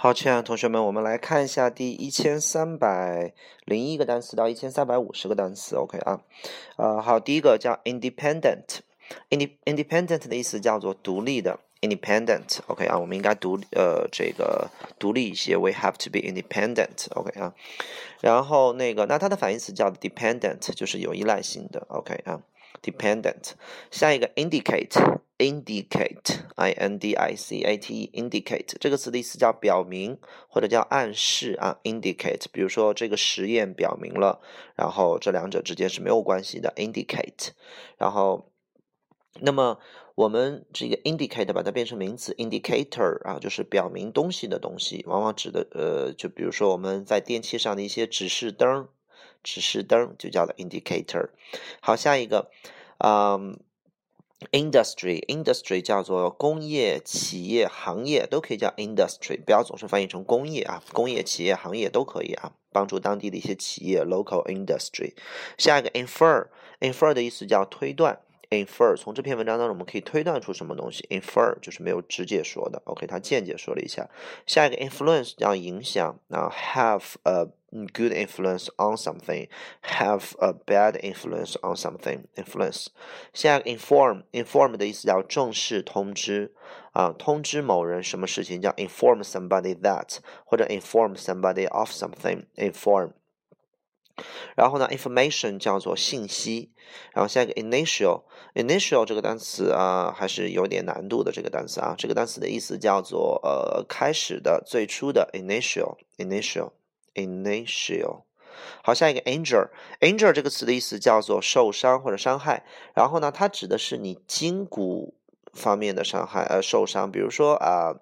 好，亲爱的同学们，我们来看一下第一千三百零一个单词到一千三百五十个单词。OK 啊，呃，好，第一个叫 independent，ind，independent 的意思叫做独立的，independent。OK 啊，我们应该独呃这个独立一些，we have to be independent。OK 啊，然后那个那它的反义词叫 dependent，就是有依赖性的。OK 啊。dependent，下一个 indicate Indicate，I-N-D-I-C-A-T-E，indicate 这个词的意思叫表明或者叫暗示啊，indicate，比如说这个实验表明了，然后这两者之间是没有关系的，indicate，然后那么我们这个 indicate 把它变成名词，indicator 啊，就是表明东西的东西，往往指的呃，就比如说我们在电器上的一些指示灯。指示灯就叫做 indicator。好，下一个，嗯，industry，industry 叫做工业、企业、行业都可以叫 industry，不要总是翻译成工业啊，工业、企业、行业都可以啊，帮助当地的一些企业 local industry。下一个 infer，infer 的意思叫推断。Infer 从这篇文章当中我们可以推断出什么东西？infer 就是没有直接说的，OK，他间接说了一下。下一个 influence 叫影响，那 have a good influence on something，have a bad influence on something，influence。下一个 inform，inform 的意思叫正式通知啊，通知某人什么事情叫 inform somebody that，或者 inform somebody of something，inform。然后呢，information 叫做信息，然后下一个 initial，initial 这个单词啊，还是有点难度的这个单词啊，这个单词的意思叫做呃开始的、最初的 initial，initial，initial。好，下一个 injure，injure 这个词的意思叫做受伤或者伤害，然后呢，它指的是你筋骨方面的伤害呃受伤，比如说啊。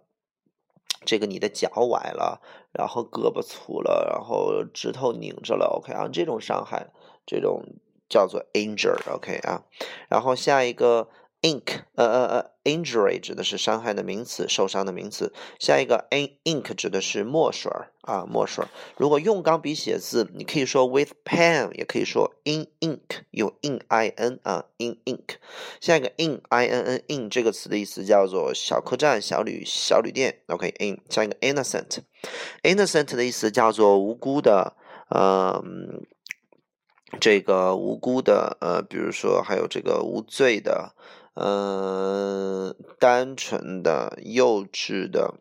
这个你的脚崴了，然后胳膊粗了，然后指头拧着了，OK 啊，这种伤害，这种叫做 injure，OK 啊，然后下一个。ink，呃呃呃，injury 指的是伤害的名词，受伤的名词。下一个 in ink 指的是墨水儿啊，墨水儿。如果用钢笔写字，你可以说 with pen，也可以说 in ink，用 in i n 啊，in ink。下一个 in i n n in 这个词的意思叫做小客栈、小旅小旅店。OK，in。下一个 innocent，innocent 的意思叫做无辜的，嗯，这个无辜的，呃，比如说还有这个无罪的。嗯，单纯的、幼稚的、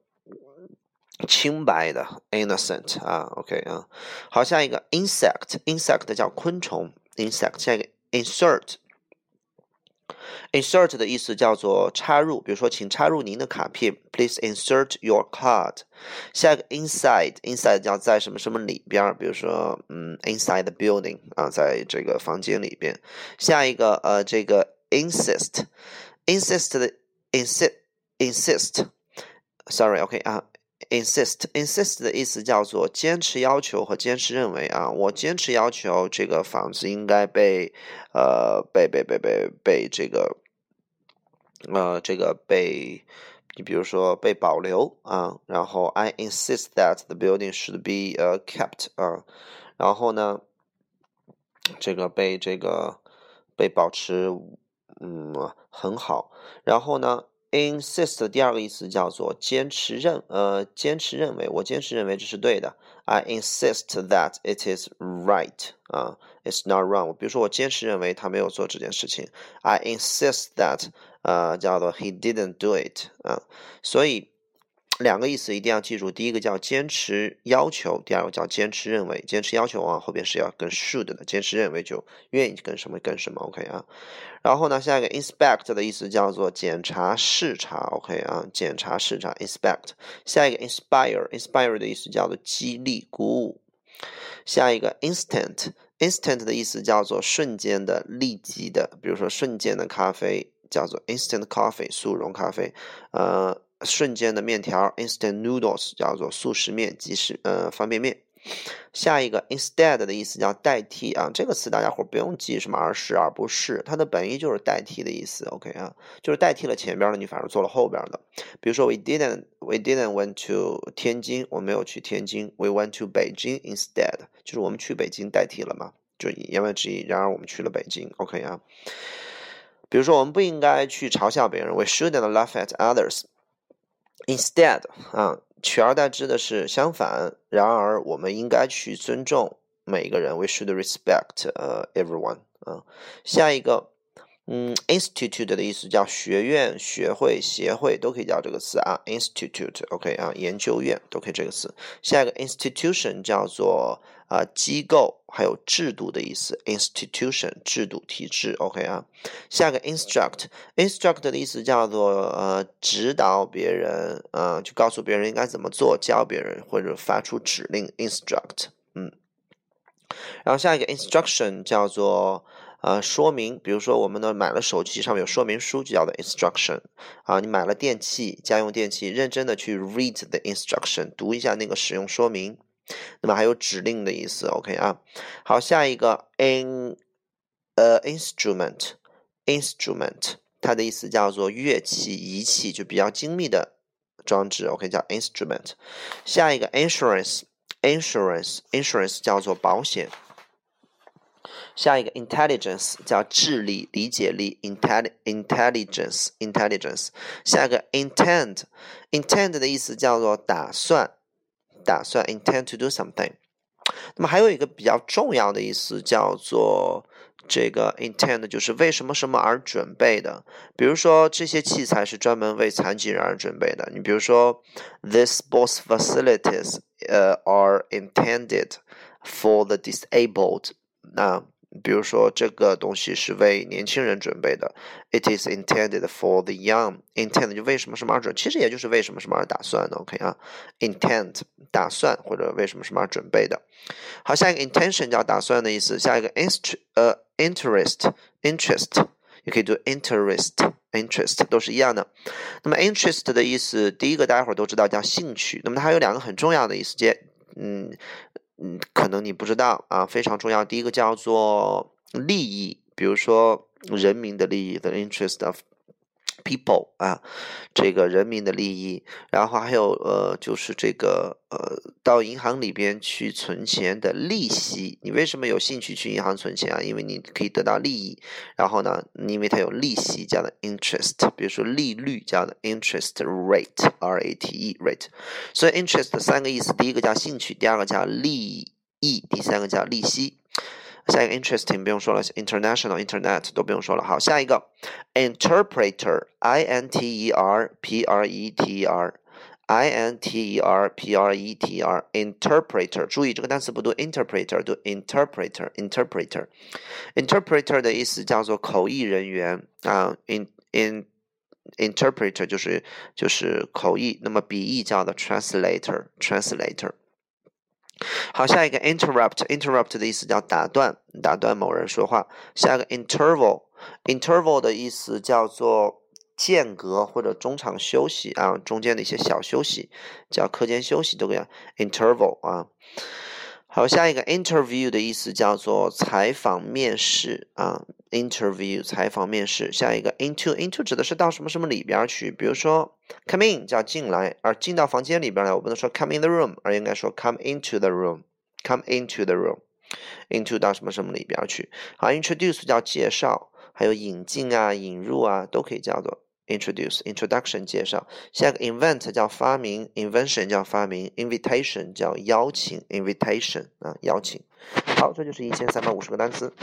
清白的，innocent 啊，OK 啊，好，下一个 insect，insect 叫昆虫，insect，下一个 insert，insert 的意思叫做插入，比如说，请插入您的卡片，please insert your card。下一个 inside，inside 叫在什么什么里边，比如说，嗯，inside the building 啊，在这个房间里边。下一个，呃，这个。Insist insist 的 insist insist sorry OK 啊 insist insist 的意思叫做坚持要求和坚持认为啊，我坚持要求这个房子应该被呃被被被被被这个呃这个被你比如说被保留啊，然后 I insist that the building should be uh kept 啊，然后呢这个被这个被保持。嗯，很好。然后呢，insist 第二个意思叫做坚持认，呃，坚持认为，我坚持认为这是对的。I insist that it is right，啊，it's not wrong。比如说，我坚持认为他没有做这件事情。I insist that，呃，叫做 he didn't do it，啊，所以。两个意思一定要记住，第一个叫坚持要求，第二个叫坚持认为。坚持要求往往后边是要跟 should 的，坚持认为就愿意跟什么跟什么，OK 啊。然后呢，下一个 inspect 的意思叫做检查视察，OK 啊，检查视察 inspect。下一个 inspire，inspire 的意思叫做激励鼓舞。下一个 instant，instant 的意思叫做瞬间的、立即的，比如说瞬间的咖啡叫做 instant coffee，速溶咖啡，呃。瞬间的面条，instant noodles 叫做速食面、即食呃方便面。下一个 instead 的意思叫代替啊，这个词大家伙不用记什么而是而不是，它的本意就是代替的意思。OK 啊，就是代替了前边的，你反而做了后边的。比如说 we didn't we didn't went to 天津，我没有去天津，we went to 北京 instead，就是我们去北京代替了嘛，就言外之意。然而我们去了北京。OK 啊，比如说我们不应该去嘲笑别人，we shouldn't laugh at others。Instead，啊，取而代之的是相反。然而，我们应该去尊重每个人。We should respect 呃 everyone 啊。下一个，嗯，institute 的意思叫学院、学会、协会都可以叫这个词啊。institute，OK 啊，研究院都可以这个词。下一个 institution 叫做。啊，机构还有制度的意思，institution 制度体制，OK 啊。下一个 instruct，instruct 的意思叫做呃指导别人，呃就告诉别人应该怎么做，教别人或者发出指令，instruct，嗯。然后下一个 instruction 叫做呃说明，比如说我们呢买了手机上面有说明书，就叫做 instruction 啊。你买了电器，家用电器，认真的去 read the instruction，读一下那个使用说明。那么还有指令的意思，OK 啊。好，下一个 in 呃 instrument，instrument 它的意思叫做乐器、仪器，就比较精密的装置，OK 叫 instrument。下一个 insurance，insurance，insurance 叫做保险。下一个 intelligence 叫智力、理解力，intelligence，intelligence。下一个 intend，intend 的意思叫做打算。打算 intend to do something，那么还有一个比较重要的意思叫做这个 intend，就是为什么什么而准备的。比如说这些器材是专门为残疾人而准备的。你比如说，these sports facilities 呃 are intended for the disabled。那比如说，这个东西是为年轻人准备的，It is intended for the young。Intend 就为什么什么而准，其实也就是为什么什么而打算的。OK 啊，Intent 打算或者为什么什么而准备的。好，下一个 intention 叫打算的意思。下一个 interest 呃 interest interest 也可以读 interest interest 都是一样的。那么 interest 的意思，第一个大家伙都知道叫兴趣。那么它有两个很重要的意思，接嗯。嗯，可能你不知道啊，非常重要。第一个叫做利益，比如说人民的利益，the interest of people 啊，这个人民的利益。然后还有呃，就是这个呃，到银行里边去存钱的利息。你为什么有兴趣去银行存钱啊？因为你可以得到利益。然后呢，因为它有利息，叫的 interest。比如说利率，叫的 interest rate，r a t e rate。所以 interest 三个意思，第一个叫兴趣，第二个叫利益，第三个叫利息。下一个 interesting 不用说了，international internet 都不用说了。好，下一个 interpreter，i n t e r p r e t e r，i n t e r p r e t e r，interpreter。注意这个单词不读 interpreter，读 interpreter，interpreter。interpreter 的意思叫做口译人员啊，in in interpreter 就是就是口译，那么笔译叫做 translator，translator。 好，下一个 interrupt，interrupt 的意思叫打断，打断某人说话。下一个 interval，interval 的意思叫做间隔或者中场休息啊，中间的一些小休息，叫课间休息都可以。interval 啊。好，下一个 interview 的意思叫做采访、面试啊。Interview 采访、面试。下一个 into，into 指的是到什么什么里边去，比如说 come in 叫进来，而进到房间里边来，我不能说 come in the room，而应该说 come into the room，come into the room，into 到什么什么里边去。好，introduce 叫介绍，还有引进啊、引入啊，都可以叫做。introduce introduction 介绍，下一个 invent 叫发明，invention 叫发明，invitation 叫邀请，invitation 啊邀请。好，这就是一千三百五十个单词。